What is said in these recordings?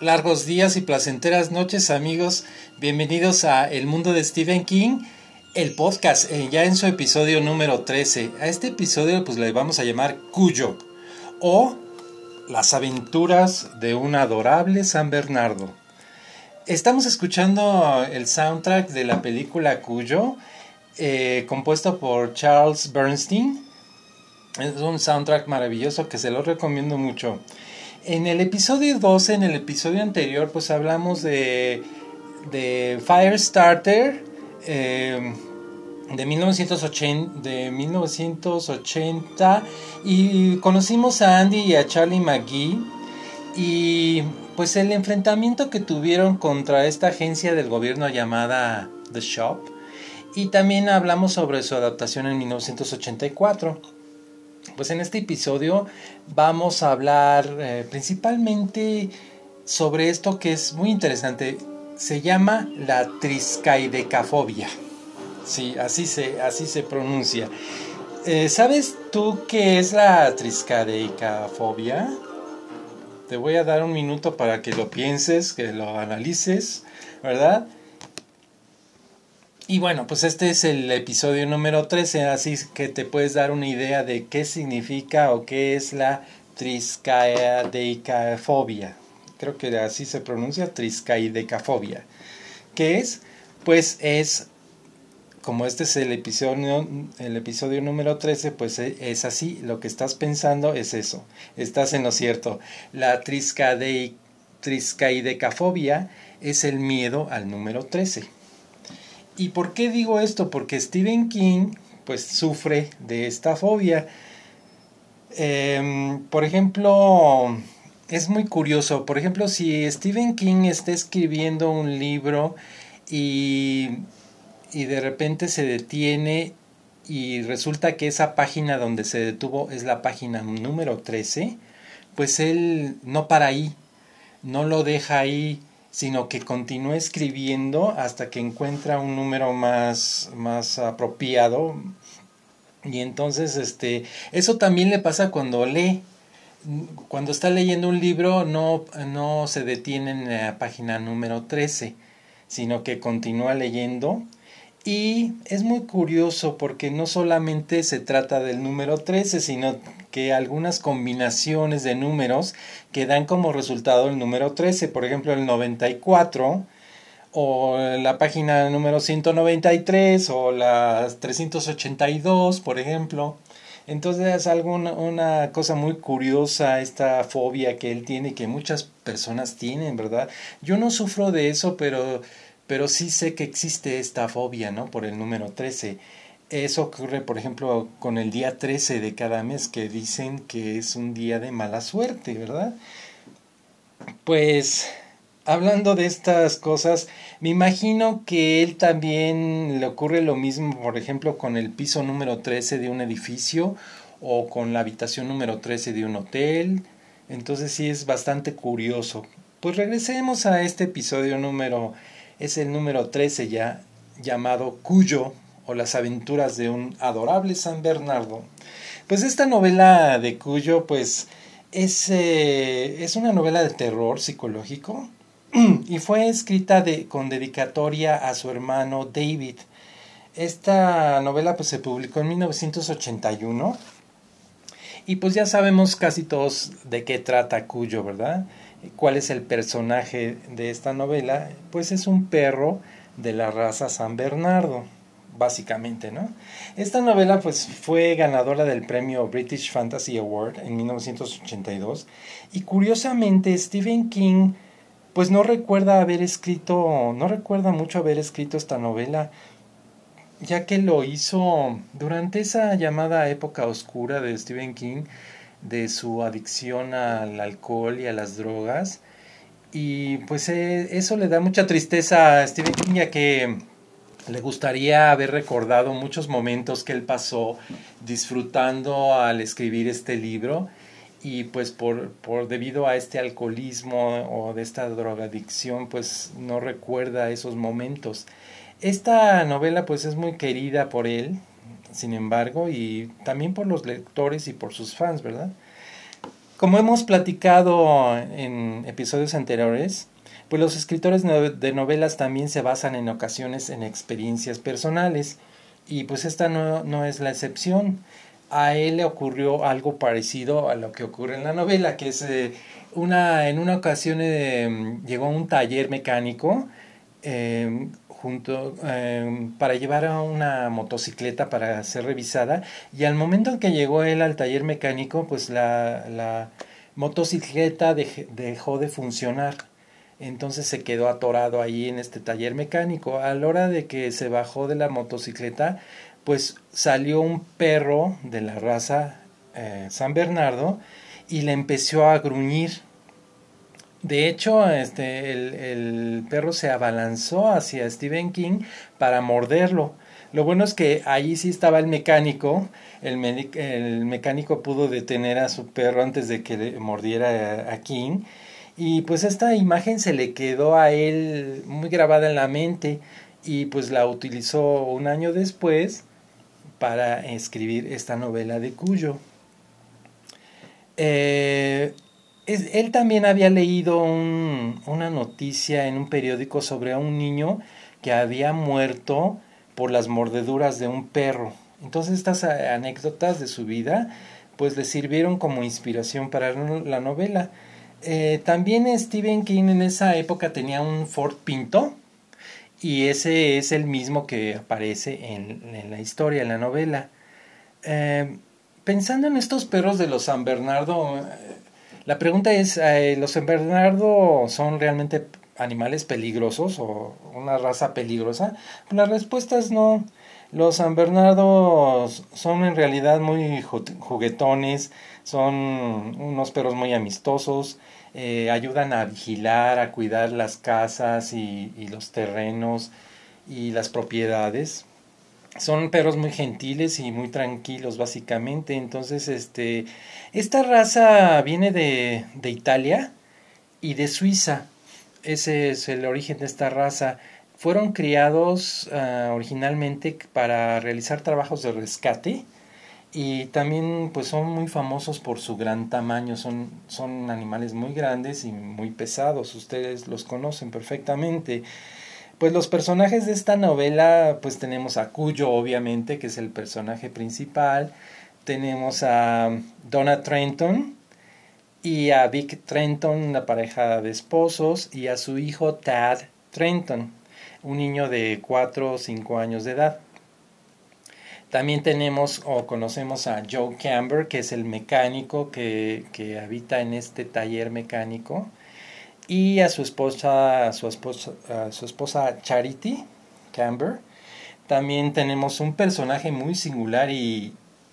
Largos días y placenteras noches amigos, bienvenidos a El Mundo de Stephen King el podcast, eh, ya en su episodio número 13. A este episodio pues le vamos a llamar Cuyo o Las aventuras de un adorable San Bernardo. Estamos escuchando el soundtrack de la película Cuyo, eh, compuesto por Charles Bernstein. Es un soundtrack maravilloso que se lo recomiendo mucho. En el episodio 12, en el episodio anterior, pues hablamos de, de Firestarter eh, de, 1980, de 1980 y conocimos a Andy y a Charlie McGee y pues el enfrentamiento que tuvieron contra esta agencia del gobierno llamada The Shop y también hablamos sobre su adaptación en 1984. Pues en este episodio vamos a hablar eh, principalmente sobre esto que es muy interesante. Se llama la triscaidecafobia. Sí, así se, así se pronuncia. Eh, ¿Sabes tú qué es la triscaidecafobia? Te voy a dar un minuto para que lo pienses, que lo analices, ¿verdad? Y bueno, pues este es el episodio número 13, así que te puedes dar una idea de qué significa o qué es la triscaidecafobia. Creo que así se pronuncia, triscaidecafobia. ¿Qué es? Pues es, como este es el episodio, el episodio número 13, pues e, es así, lo que estás pensando es eso, estás en lo cierto. La triscaidecafobia es el miedo al número 13 ¿Y por qué digo esto? Porque Stephen King pues sufre de esta fobia. Em, por ejemplo, es muy curioso. Por ejemplo, si Stephen King está escribiendo un libro y, y de repente se detiene y resulta que esa página donde se detuvo es la página número 13, pues él no para ahí, no lo deja ahí sino que continúa escribiendo hasta que encuentra un número más, más apropiado. Y entonces, este, eso también le pasa cuando lee. Cuando está leyendo un libro, no, no se detiene en la página número 13, sino que continúa leyendo. Y es muy curioso porque no solamente se trata del número 13, sino que algunas combinaciones de números que dan como resultado el número 13, por ejemplo el 94 o la página número 193 o la 382, por ejemplo. Entonces es algo, una cosa muy curiosa esta fobia que él tiene y que muchas personas tienen, ¿verdad? Yo no sufro de eso, pero, pero sí sé que existe esta fobia, ¿no? Por el número 13. Eso ocurre, por ejemplo, con el día 13 de cada mes, que dicen que es un día de mala suerte, ¿verdad? Pues, hablando de estas cosas, me imagino que él también le ocurre lo mismo, por ejemplo, con el piso número 13 de un edificio o con la habitación número 13 de un hotel. Entonces sí es bastante curioso. Pues regresemos a este episodio número, es el número 13 ya, llamado Cuyo o las aventuras de un adorable San Bernardo. Pues esta novela de Cuyo, pues es, eh, es una novela de terror psicológico y fue escrita de, con dedicatoria a su hermano David. Esta novela pues se publicó en 1981 y pues ya sabemos casi todos de qué trata Cuyo, ¿verdad? ¿Cuál es el personaje de esta novela? Pues es un perro de la raza San Bernardo básicamente, ¿no? Esta novela pues fue ganadora del premio British Fantasy Award en 1982 y curiosamente Stephen King pues no recuerda haber escrito, no recuerda mucho haber escrito esta novela, ya que lo hizo durante esa llamada época oscura de Stephen King, de su adicción al alcohol y a las drogas, y pues eh, eso le da mucha tristeza a Stephen King, ya que le gustaría haber recordado muchos momentos que él pasó disfrutando al escribir este libro y pues por, por debido a este alcoholismo o de esta drogadicción pues no recuerda esos momentos. Esta novela pues es muy querida por él, sin embargo, y también por los lectores y por sus fans, ¿verdad? Como hemos platicado en episodios anteriores, pues los escritores de novelas también se basan en ocasiones en experiencias personales y pues esta no, no es la excepción. A él le ocurrió algo parecido a lo que ocurre en la novela, que es eh, una, en una ocasión eh, llegó a un taller mecánico eh, junto, para llevar a una motocicleta para ser revisada y al momento en que llegó él al taller mecánico, pues la, la motocicleta dejó de funcionar entonces se quedó atorado ahí en este taller mecánico. A la hora de que se bajó de la motocicleta, pues salió un perro de la raza eh, San Bernardo y le empezó a gruñir. De hecho, este, el, el, perro se abalanzó hacia Stephen King para morderlo. Lo bueno es que ahí sí estaba el mecánico. El, mecánico pudo detener a su perro antes de que le mordiera a King y pues esta imagen se le quedó a él muy grabada en la mente y pues la utilizó un año después para escribir esta novela de Cuyo. Eh, él también había leído una noticia en un periódico sobre un niño que había muerto por las mordeduras de un perro. Entonces estas anécdotas de su vida pues le sirvieron como inspiración para la novela. Eh, también Stephen King en esa época tenía un Ford Pinto y ese es el mismo que aparece en, la historia, en la novela. Eh, pensando en estos perros de los San Bernardo, eh, la pregunta es, ¿los San Bernardo son realmente animales peligrosos o una raza peligrosa? La respuesta es no. Los San Bernardo son en realidad muy juguetones, son unos perros muy amistosos, eh, ayudan a vigilar, a cuidar las casas y, los terrenos y las propiedades. Son perros muy gentiles y muy tranquilos básicamente. Entonces, este, esta raza viene de, de Italia y de Suiza. Ese es el origen de esta raza. Fueron criados ah, originalmente para realizar trabajos de rescate y también pues son muy famosos por su gran tamaño, son, son animales muy grandes y muy pesados, ustedes los conocen perfectamente. Pues los personajes de esta novela, pues tenemos a Cuyo, obviamente, que es el personaje principal, tenemos a Donna Trenton y a Vic Trenton, la pareja de esposos, y a su hijo Tad Trenton, un niño de 4 o 5 años de edad. También tenemos o conocemos a Joe Camber, que es el mecánico que, que habita en este taller mecánico, y a su esposa, su esposa, a su esposa Charity Camber. También tenemos un personaje muy singular y,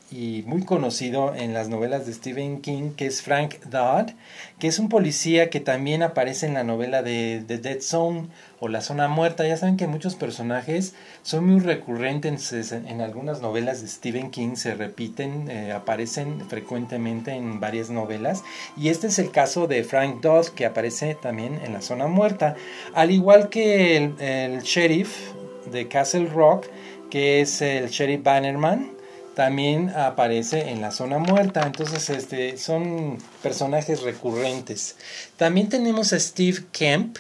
y muy conocido en las novelas de Stephen King, que es Frank Dodd, que es un policía que también aparece en la novela de The Dead Zone o La Zona Muerta. Ya saben que muchos personajes son muy recurrentes en algunas novelas de Stephen King, se repiten, eh, aparecen frecuentemente en varias novelas. Y este es el caso de Frank Dodd, que aparece también en La Zona Muerta. Al igual que el, el sheriff de Castle Rock, que es el sheriff Bannerman, también aparece en la zona muerta. Entonces, este, son personajes recurrentes. También tenemos a Steve Kemp,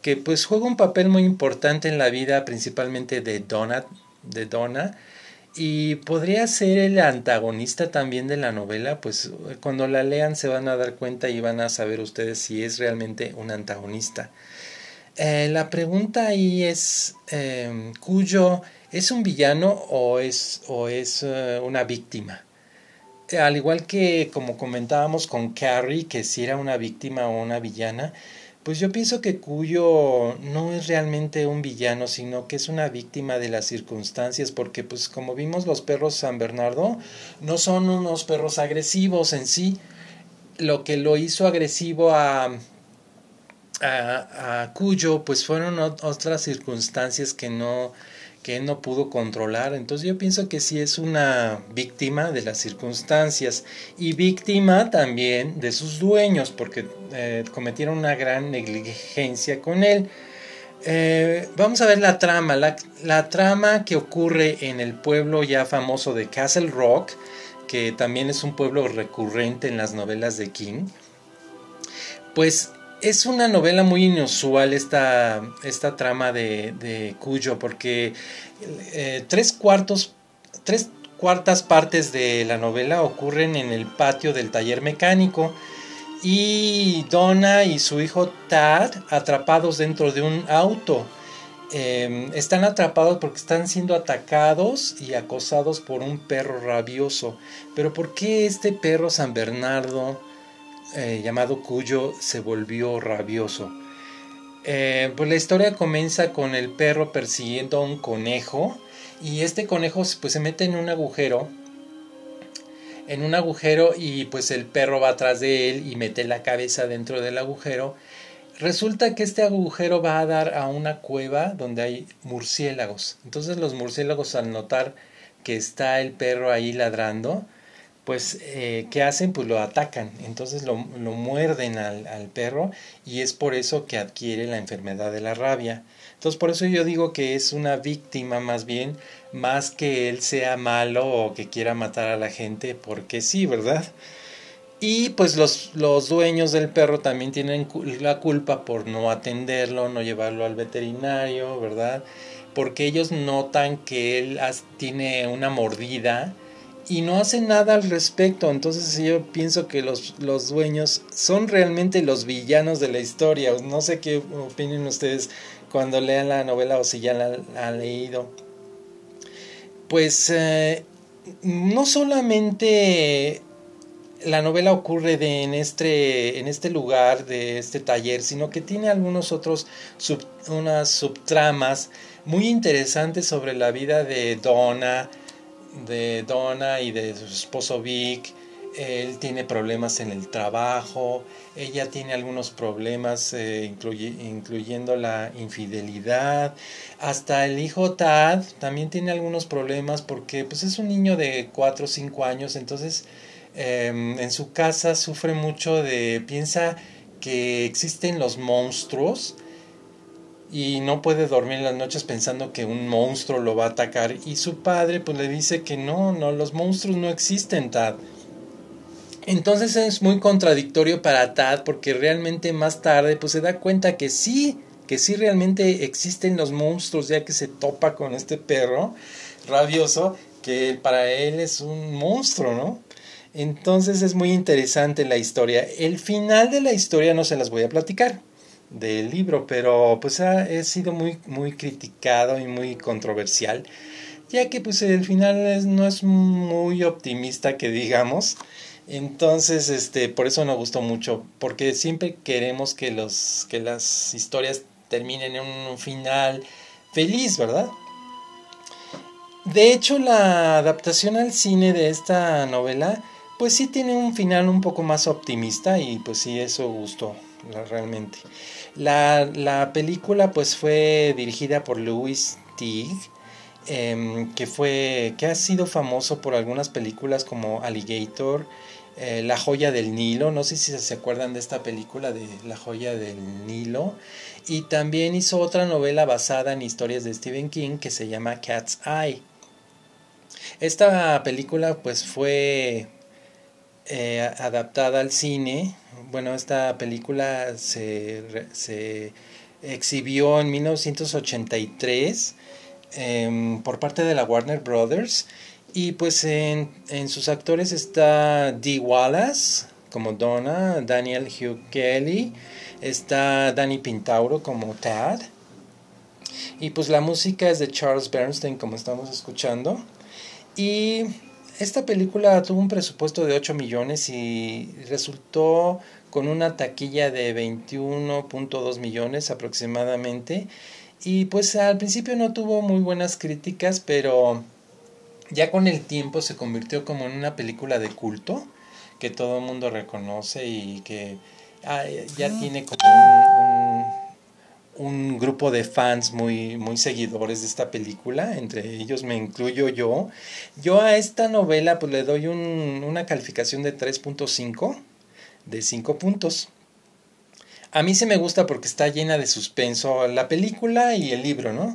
que pues juega un papel muy importante en la vida principalmente de Donna, de Donna y podría ser el antagonista también de la novela, pues cuando la lean se van a dar cuenta y van a saber ustedes si es realmente un antagonista. Eh, la pregunta ahí es, eh, ¿Cuyo es un villano o es, o es eh, una víctima? Al igual que como comentábamos con Carrie, que si era una víctima o una villana, pues yo pienso que Cuyo no es realmente un villano, sino que es una víctima de las circunstancias, porque pues como vimos los perros San Bernardo no son unos perros agresivos en sí. Lo que lo hizo agresivo a, a, Cuyo, pues fueron otras circunstancias que no, que no pudo controlar. Entonces yo pienso que sí es una víctima de las circunstancias y víctima también de sus dueños porque eh, cometieron una gran negligencia con él. Eh, vamos a ver la trama. La, la, trama que ocurre en el pueblo ya famoso de Castle Rock, que también es un pueblo recurrente en las novelas de King. Pues es una novela muy inusual esta, esta trama de, Cuyo, porque eh, tres cuartos, tres cuartas partes de la novela ocurren en el patio del taller mecánico y Donna y su hijo Tad atrapados dentro de un auto. Em, están atrapados porque están siendo atacados y acosados por un perro rabioso. Pero ¿por qué este perro San Bernardo eh, llamado Cuyo se volvió rabioso? Eh, pues la historia comienza con el perro persiguiendo a un conejo y este conejo pues se mete en un agujero en un agujero y pues el perro va atrás de él y mete la cabeza dentro del agujero. Resulta que este agujero va a dar a una cueva donde hay murciélagos. Entonces los murciélagos al notar que está el perro ahí ladrando, pues eh, ¿qué hacen? Pues lo atacan. Entonces lo, lo muerden al, al perro y es por eso que adquiere la enfermedad de la rabia. Entonces por eso yo digo que es una víctima más bien, más que él sea malo o que quiera matar a la gente, porque sí, ¿verdad? Y pues los, los dueños del perro también tienen la culpa por no atenderlo, no llevarlo al veterinario, ¿verdad? Porque ellos notan que él tiene una mordida y no hacen nada al respecto. Entonces yo pienso que los, los dueños son realmente los villanos de la historia. No sé qué opinen ustedes cuando lean la novela o si ya la han leído. Pues eh, no solamente la novela ocurre de, en, este, en este lugar, de este taller, sino que tiene algunos otros, unas subtramas muy interesantes sobre la vida de Donna, de Donna y de su esposo Vic, él tiene problemas en el trabajo, ella tiene algunos problemas eh, incluyendo la infidelidad, hasta el hijo Tad también tiene algunos problemas porque pues es un niño de 4 o 5 años, entonces em, en su casa sufre mucho de, piensa que existen los monstruos, y no puede dormir las noches pensando que un monstruo lo va a atacar y su padre pues le dice que no, no, los monstruos no existen, Tad. Entonces es muy contradictorio para Tad porque realmente más tarde pues se da cuenta que sí, que sí realmente existen los monstruos ya que se topa con este perro rabioso que para él es un monstruo, ¿no? Entonces es muy interesante la historia. El final de la historia no se las voy a platicar del libro, pero pues ha, sido muy, muy criticado y muy controversial, ya que pues el final no es muy optimista que digamos. Entonces, este, por eso nos gustó mucho, porque siempre queremos que, los, que las historias terminen en un final feliz, ¿verdad? De hecho, la adaptación al cine de esta novela, pues sí tiene un final un poco más optimista y pues sí, eso gustó realmente. La, la película pues fue dirigida por Louis Teague, em, que, fue, que ha sido famoso por algunas películas como Alligator, eh, La joya del Nilo, no sé si se acuerdan de esta película de La joya del Nilo, y también hizo otra novela basada en historias de Stephen King que se llama Cat's Eye. Esta película pues fue eh, adaptada al cine. Bueno, esta película se, se exhibió en 1983 em, por parte de la Warner Brothers y pues en, en sus actores está Dee Wallace como Donna, Daniel Hugh Kelly, está Danny Pintauro como Tad. Y pues la música es de Charles Bernstein como estamos escuchando. Y esta película tuvo un presupuesto de 8 millones y resultó con una taquilla de 21.2 millones aproximadamente. Y pues al principio no tuvo muy buenas críticas, pero ya con el tiempo se convirtió como en una película de culto que todo el mundo reconoce y que ah, ya tiene como un, grupo de fans muy, muy seguidores de esta película, entre ellos me incluyo yo. Yo a esta novela pues le doy un, una calificación de 3.5 de 5 puntos. A mí se me gusta porque está llena de suspenso la película y el libro, ¿no?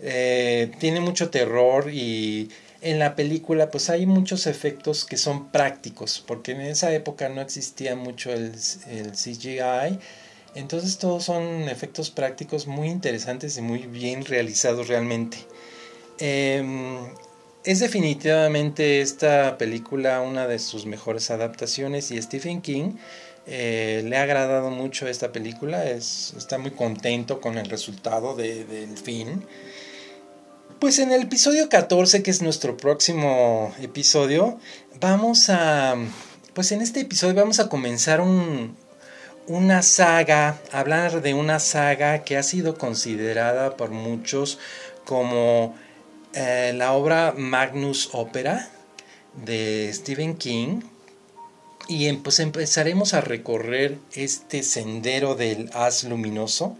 Eh, tiene mucho terror y en la película pues hay muchos efectos que son prácticos, porque en esa época no existía mucho el, el CGI, entonces todos son efectos prácticos muy interesantes y muy bien realizados realmente. Em, es definitivamente esta película una de sus mejores adaptaciones y Stephen King eh, le ha agradado mucho esta película, es, está muy contento con el resultado del fin. Pues en el episodio 14, que es nuestro próximo episodio, vamos a... Pues en este episodio vamos a comenzar un, una saga, hablar de una saga que ha sido considerada por muchos como eh, la obra Magnus Opera de Stephen King. Y pues empezaremos a recorrer este sendero del haz luminoso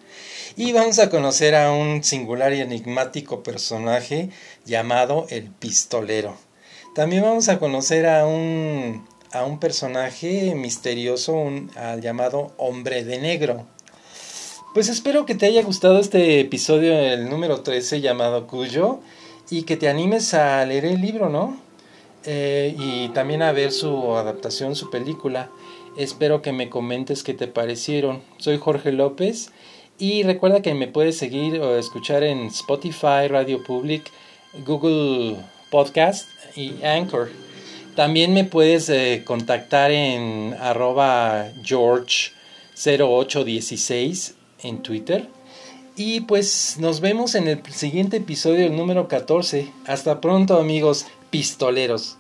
y vamos a conocer a un singular y enigmático personaje llamado el pistolero. También vamos a conocer a un, a un personaje misterioso un, al llamado hombre de negro. Pues espero que te haya gustado este episodio, el número 13 llamado Cuyo, y que te animes a leer el libro, ¿no? Eh, y también a ver su adaptación, su película. Espero que me comentes qué te parecieron. Soy Jorge López y recuerda que me puedes seguir o escuchar en Spotify, Radio Public, Google Podcast y Anchor. También me puedes eh, contactar en arroba George0816 en Twitter. Y pues nos vemos en el siguiente episodio, el número 14. Hasta pronto amigos pistoleros.